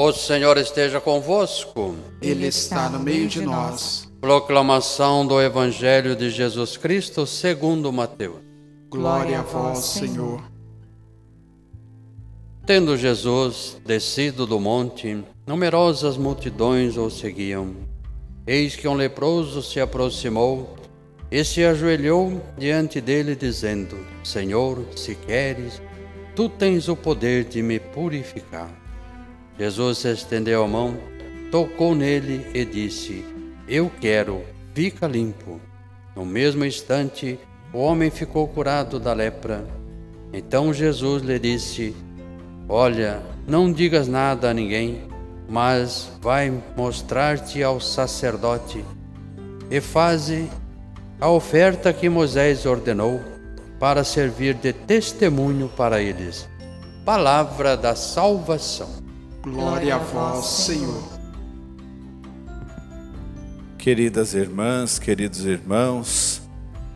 O Senhor esteja convosco. Ele está no meio de nós. Proclamação do Evangelho de Jesus Cristo segundo Mateus. Glória a vós, Senhor. Tendo Jesus descido do monte, numerosas multidões o seguiam. Eis que um leproso se aproximou e se ajoelhou diante dele, dizendo: Senhor, se queres, tu tens o poder de me purificar. Jesus estendeu a mão, tocou nele e disse: Eu quero, fica limpo. No mesmo instante, o homem ficou curado da lepra. Então Jesus lhe disse: Olha, não digas nada a ninguém, mas vai mostrar-te ao sacerdote e faze a oferta que Moisés ordenou para servir de testemunho para eles. Palavra da salvação. Glória a vós, Senhor. Queridas irmãs, queridos irmãos,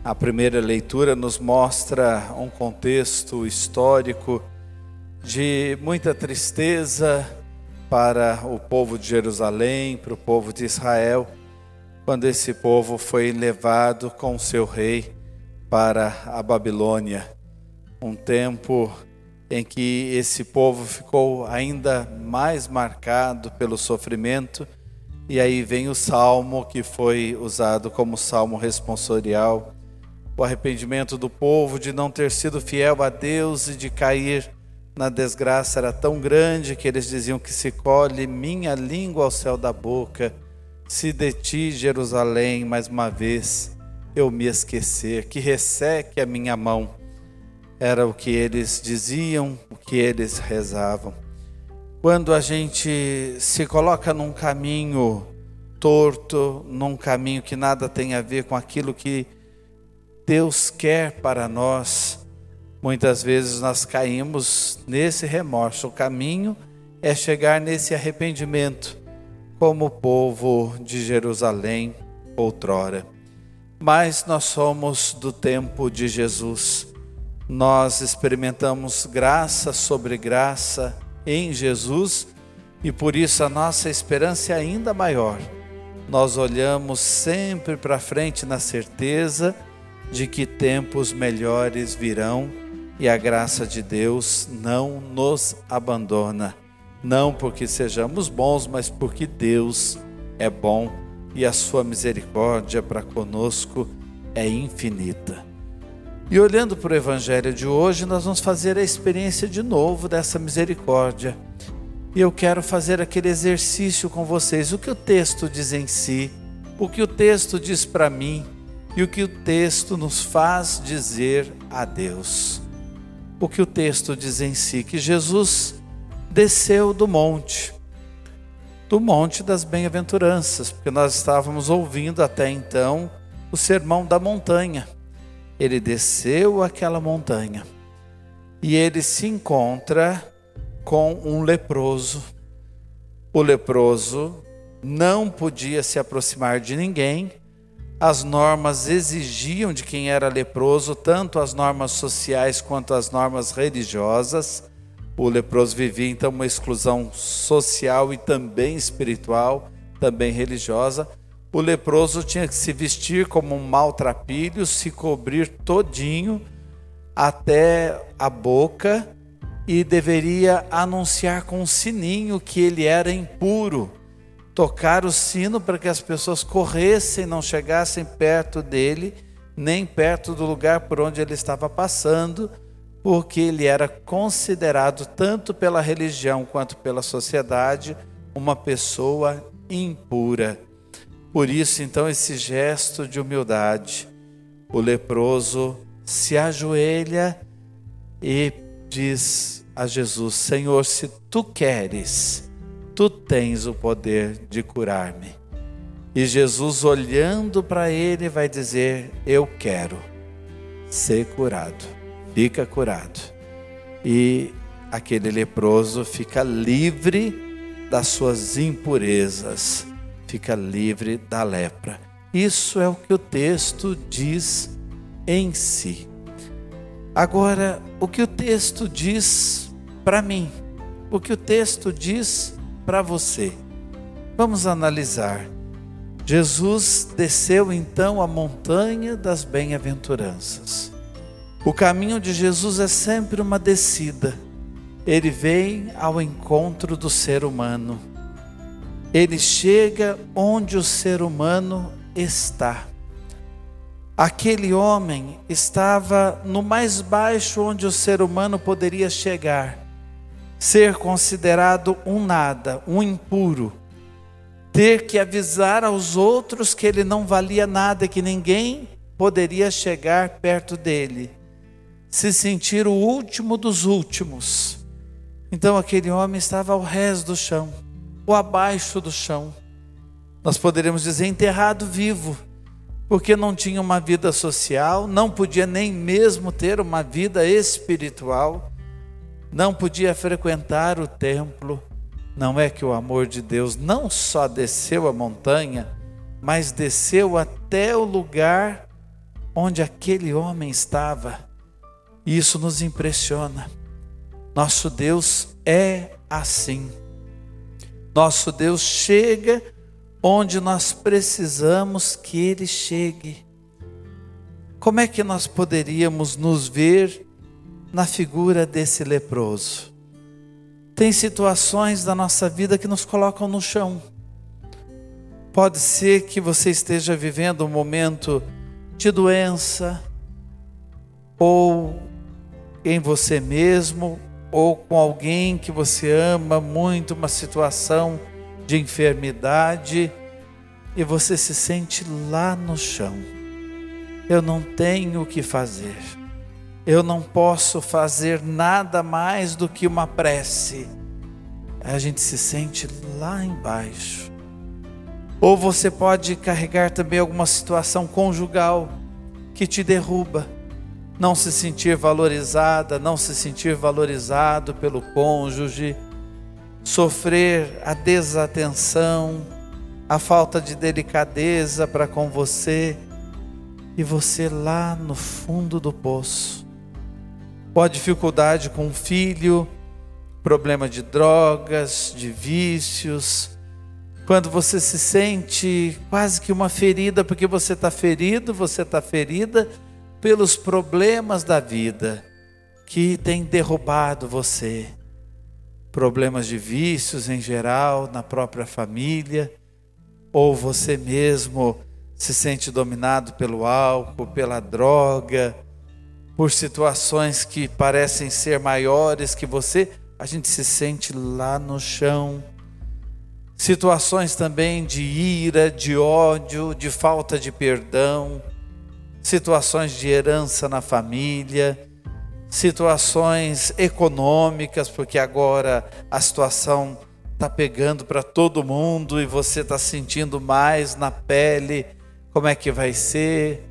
a primeira leitura nos mostra um contexto histórico de muita tristeza para o povo de Jerusalém, para o povo de Israel, quando esse povo foi levado com seu rei para a Babilônia. Um tempo em que esse povo ficou ainda mais marcado pelo sofrimento. E aí vem o salmo que foi usado como salmo responsorial, o arrependimento do povo de não ter sido fiel a Deus e de cair na desgraça era tão grande que eles diziam que se colhe minha língua ao céu da boca, se de ti, Jerusalém, mais uma vez eu me esquecer, que resseque a minha mão era o que eles diziam, o que eles rezavam. Quando a gente se coloca num caminho torto, num caminho que nada tem a ver com aquilo que Deus quer para nós, muitas vezes nós caímos nesse remorso. O caminho é chegar nesse arrependimento, como o povo de Jerusalém outrora. Mas nós somos do tempo de Jesus nós experimentamos graça sobre graça em Jesus e por isso a nossa esperança é ainda maior. Nós olhamos sempre para frente na certeza de que tempos melhores virão e a graça de Deus não nos abandona. Não porque sejamos bons, mas porque Deus é bom e a sua misericórdia para conosco é infinita. E olhando para o Evangelho de hoje, nós vamos fazer a experiência de novo dessa misericórdia. E eu quero fazer aquele exercício com vocês. O que o texto diz em si, o que o texto diz para mim e o que o texto nos faz dizer a Deus. O que o texto diz em si, que Jesus desceu do monte, do monte das bem-aventuranças, porque nós estávamos ouvindo até então o sermão da montanha ele desceu aquela montanha e ele se encontra com um leproso. O leproso não podia se aproximar de ninguém, as normas exigiam de quem era leproso, tanto as normas sociais quanto as normas religiosas. O leproso vivia então uma exclusão social e também espiritual, também religiosa. O leproso tinha que se vestir como um maltrapilho, se cobrir todinho até a boca e deveria anunciar com um sininho que ele era impuro. Tocar o sino para que as pessoas corressem, não chegassem perto dele, nem perto do lugar por onde ele estava passando, porque ele era considerado, tanto pela religião quanto pela sociedade, uma pessoa impura. Por isso, então, esse gesto de humildade, o leproso se ajoelha e diz a Jesus: Senhor, se tu queres, tu tens o poder de curar-me. E Jesus, olhando para ele, vai dizer: Eu quero ser curado, fica curado. E aquele leproso fica livre das suas impurezas fica livre da lepra. Isso é o que o texto diz em si. Agora, o que o texto diz para mim, o que o texto diz para você. Vamos analisar. Jesus desceu então a montanha das bem-aventuranças. O caminho de Jesus é sempre uma descida. Ele vem ao encontro do ser humano. Ele chega onde o ser humano está. Aquele homem estava no mais baixo onde o ser humano poderia chegar, ser considerado um nada, um impuro, ter que avisar aos outros que ele não valia nada, que ninguém poderia chegar perto dele, se sentir o último dos últimos. Então aquele homem estava ao rés do chão, ou abaixo do chão. Nós poderíamos dizer enterrado vivo porque não tinha uma vida social, não podia nem mesmo ter uma vida espiritual, não podia frequentar o templo. Não é que o amor de Deus não só desceu a montanha, mas desceu até o lugar onde aquele homem estava. E isso nos impressiona. Nosso Deus é assim. Nosso Deus chega onde nós precisamos que Ele chegue. Como é que nós poderíamos nos ver na figura desse leproso? Tem situações da nossa vida que nos colocam no chão. Pode ser que você esteja vivendo um momento de doença, ou em você mesmo, ou com alguém que você ama muito, uma situação de enfermidade e você se sente lá no chão. Eu não tenho o que fazer. Eu não posso fazer nada mais do que uma prece. A gente se sente lá embaixo. Ou você pode carregar também alguma situação conjugal que te derruba. Não se sentir valorizada, não se sentir valorizado pelo cônjuge sofrer a desatenção, a falta de delicadeza para com você, e você lá no fundo do poço. Ou a dificuldade com o filho, problema de drogas, de vícios, quando você se sente quase que uma ferida, porque você está ferido, você está ferida pelos problemas da vida que tem derrubado você problemas de vícios em geral, na própria família, ou você mesmo se sente dominado pelo álcool, pela droga, por situações que parecem ser maiores que você, a gente se sente lá no chão. Situações também de ira, de ódio, de falta de perdão, situações de herança na família situações econômicas, porque agora a situação está pegando para todo mundo e você está sentindo mais na pele como é que vai ser.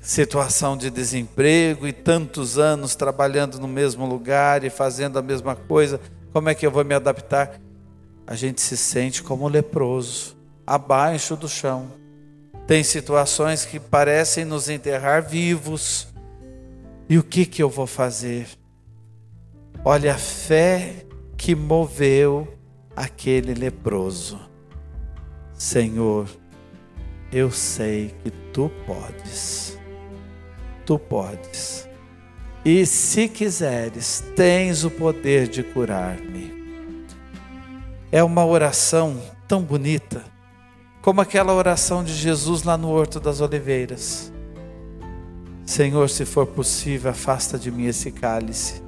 Situação de desemprego e tantos anos trabalhando no mesmo lugar e fazendo a mesma coisa, como é que eu vou me adaptar? A gente se sente como leproso, abaixo do chão. Tem situações que parecem nos enterrar vivos e o que que eu vou fazer? Olha a fé que moveu aquele leproso. Senhor, eu sei que tu podes. Tu podes. E se quiseres, tens o poder de curar-me. É uma oração tão bonita, como aquela oração de Jesus lá no Horto das Oliveiras. Senhor, se for possível, afasta de mim esse cálice.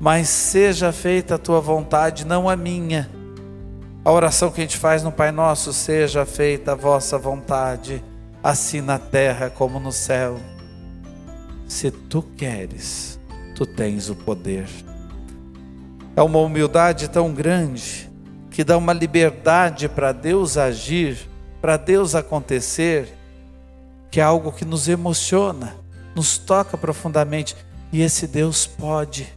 Mas seja feita a tua vontade, não a minha. A oração que a gente faz no Pai Nosso, seja feita a vossa vontade, assim na terra como no céu. Se tu queres, tu tens o poder. É uma humildade tão grande que dá uma liberdade para Deus agir, para Deus acontecer que é algo que nos emociona, nos toca profundamente, e esse Deus pode.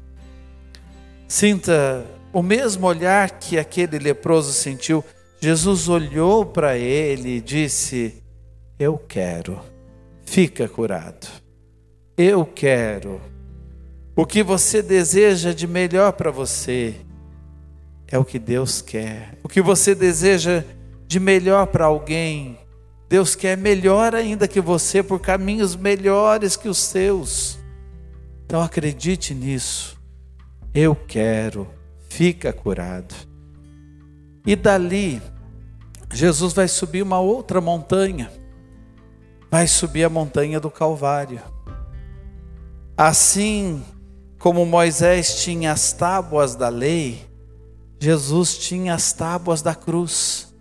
Sinta o mesmo olhar que aquele leproso sentiu. Jesus olhou para ele e disse: Eu quero, fica curado. Eu quero. O que você deseja de melhor para você, é o que Deus quer. O que você deseja de melhor para alguém, Deus quer melhor ainda que você, por caminhos melhores que os seus. Então acredite nisso. Eu quero, fica curado. E dali, Jesus vai subir uma outra montanha. Vai subir a montanha do Calvário. Assim como Moisés tinha as tábuas da lei, Jesus tinha as tábuas da cruz.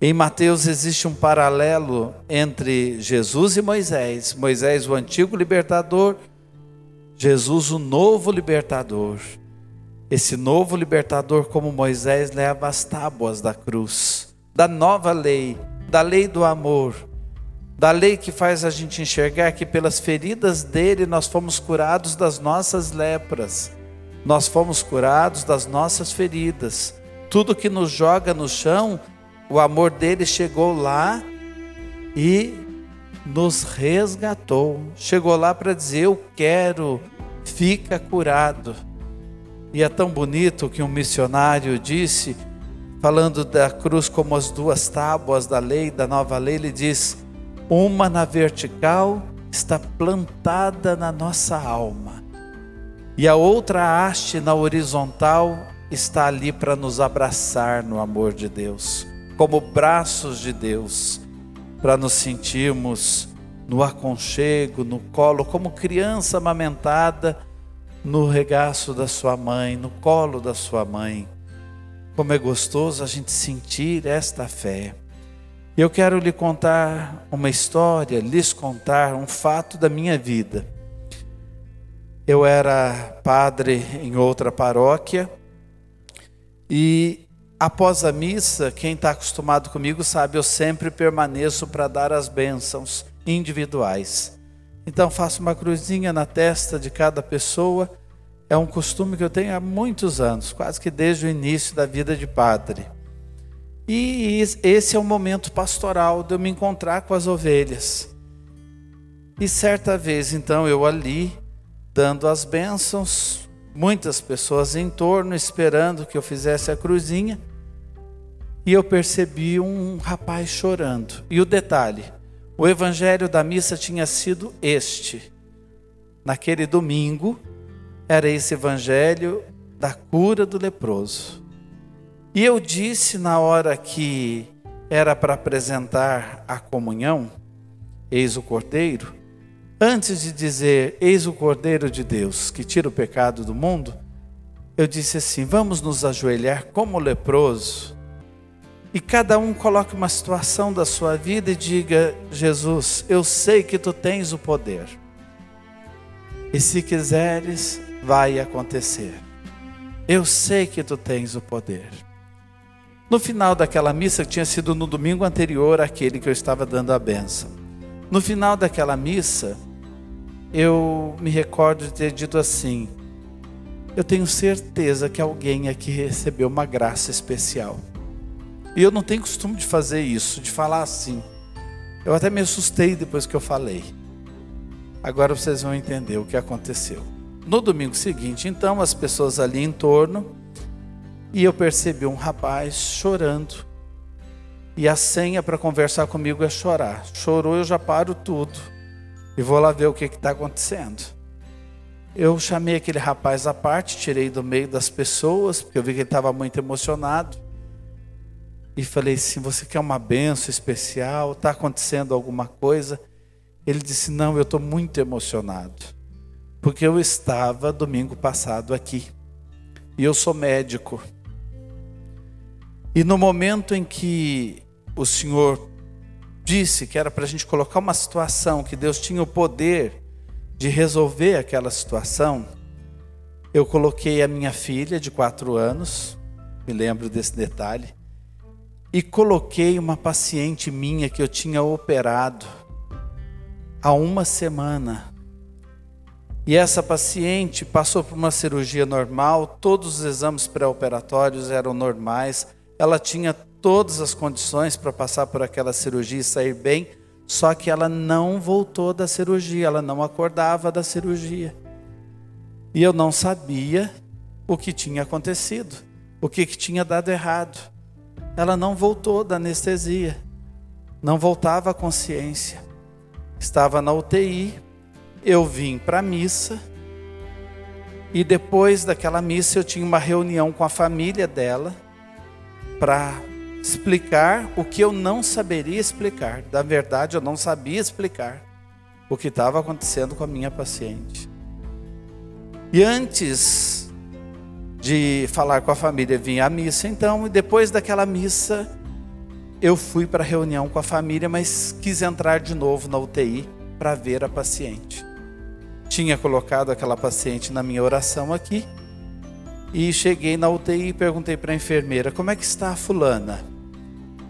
Em Mateus existe um paralelo entre Jesus e Moisés. Moisés, o antigo libertador, Jesus, o novo libertador. Esse novo libertador, como Moisés, leva as tábuas da cruz, da nova lei, da lei do amor, da lei que faz a gente enxergar que pelas feridas dele nós fomos curados das nossas lepras, nós fomos curados das nossas feridas. Tudo que nos joga no chão o amor dele chegou lá e nos resgatou. Chegou lá para dizer: Eu quero, fica curado. E é tão bonito que um missionário disse, falando da cruz como as duas tábuas da lei, da nova lei, ele diz: Uma na vertical está plantada na nossa alma, e a outra haste na horizontal está ali para nos abraçar no amor de Deus como braços de Deus, para nos sentirmos no aconchego, no colo, como criança amamentada no regaço da sua mãe, no colo da sua mãe. Como é gostoso a gente sentir esta fé. Eu quero lhe contar uma história, lhes contar um fato da minha vida. Eu era padre em outra paróquia e Após a missa, quem está acostumado comigo sabe, eu sempre permaneço para dar as bênçãos individuais. Então faço uma cruzinha na testa de cada pessoa. É um costume que eu tenho há muitos anos, quase que desde o início da vida de padre. E esse é o momento pastoral de eu me encontrar com as ovelhas. E certa vez, então, eu ali, dando as bênçãos, muitas pessoas em torno esperando que eu fizesse a cruzinha e eu percebi um rapaz chorando. E o detalhe: o evangelho da missa tinha sido este. Naquele domingo, era esse evangelho da cura do leproso. E eu disse na hora que era para apresentar a comunhão, eis o cordeiro, antes de dizer eis o cordeiro de Deus que tira o pecado do mundo, eu disse assim: vamos nos ajoelhar como leproso e cada um coloque uma situação da sua vida e diga: Jesus, eu sei que tu tens o poder. E se quiseres, vai acontecer. Eu sei que tu tens o poder. No final daquela missa, que tinha sido no domingo anterior àquele que eu estava dando a benção, no final daquela missa, eu me recordo de ter dito assim: Eu tenho certeza que alguém aqui recebeu uma graça especial. E eu não tenho costume de fazer isso, de falar assim. Eu até me assustei depois que eu falei. Agora vocês vão entender o que aconteceu. No domingo seguinte, então, as pessoas ali em torno, e eu percebi um rapaz chorando. E a senha para conversar comigo é chorar. Chorou, eu já paro tudo. E vou lá ver o que está acontecendo. Eu chamei aquele rapaz à parte, tirei do meio das pessoas, porque eu vi que ele estava muito emocionado e falei assim: Você quer uma benção especial? Está acontecendo alguma coisa? Ele disse: Não, eu estou muito emocionado, porque eu estava domingo passado aqui e eu sou médico. E no momento em que o Senhor disse que era para a gente colocar uma situação, que Deus tinha o poder de resolver aquela situação, eu coloquei a minha filha de quatro anos, me lembro desse detalhe, e coloquei uma paciente minha que eu tinha operado há uma semana. E essa paciente passou por uma cirurgia normal, todos os exames pré-operatórios eram normais, ela tinha todas as condições para passar por aquela cirurgia e sair bem, só que ela não voltou da cirurgia, ela não acordava da cirurgia. E eu não sabia o que tinha acontecido. o que, que tinha dado errado. Ela não voltou da anestesia, não voltava à consciência. Estava na UTI, eu vim para a missa, e depois daquela missa eu tinha uma reunião com a família dela para explicar o que eu não saberia explicar. Da verdade, eu não sabia explicar o que estava acontecendo com a minha paciente. E antes de falar com a família, vinha a missa então, e depois daquela missa, eu fui para a reunião com a família, mas quis entrar de novo na UTI para ver a paciente. Tinha colocado aquela paciente na minha oração aqui, e cheguei na UTI e perguntei para a enfermeira: como é que está a fulana?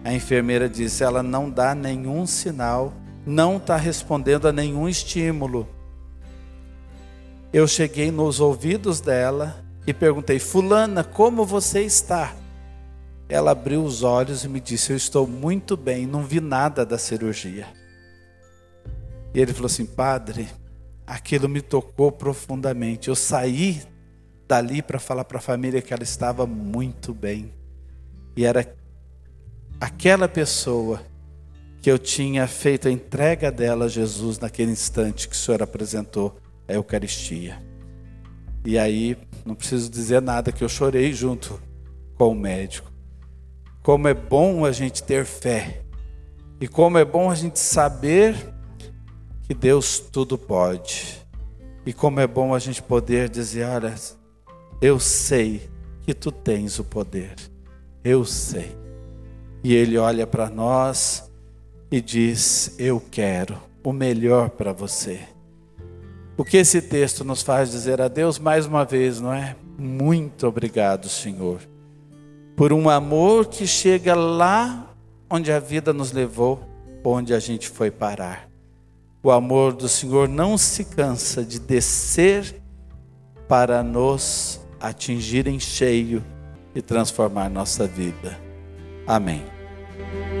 A enfermeira disse: ela não dá nenhum sinal, não está respondendo a nenhum estímulo. Eu cheguei nos ouvidos dela e perguntei: Fulana, como você está? Ela abriu os olhos e me disse: Eu estou muito bem, não vi nada da cirurgia. E ele falou assim: Padre, aquilo me tocou profundamente. Eu saí dali para falar para a família que ela estava muito bem. E era aquela pessoa que eu tinha feito a entrega dela a Jesus naquele instante que o Senhor apresentou a Eucaristia. E aí, não preciso dizer nada que eu chorei junto com o médico. Como é bom a gente ter fé. E como é bom a gente saber que Deus tudo pode. E como é bom a gente poder dizer: olha, eu sei que tu tens o poder. Eu sei. E Ele olha para nós e diz: Eu quero o melhor para você. O que esse texto nos faz dizer a Deus mais uma vez, não é? Muito obrigado, Senhor, por um amor que chega lá onde a vida nos levou, onde a gente foi parar. O amor do Senhor não se cansa de descer para nos atingir em cheio e transformar nossa vida. Amém. Thank you.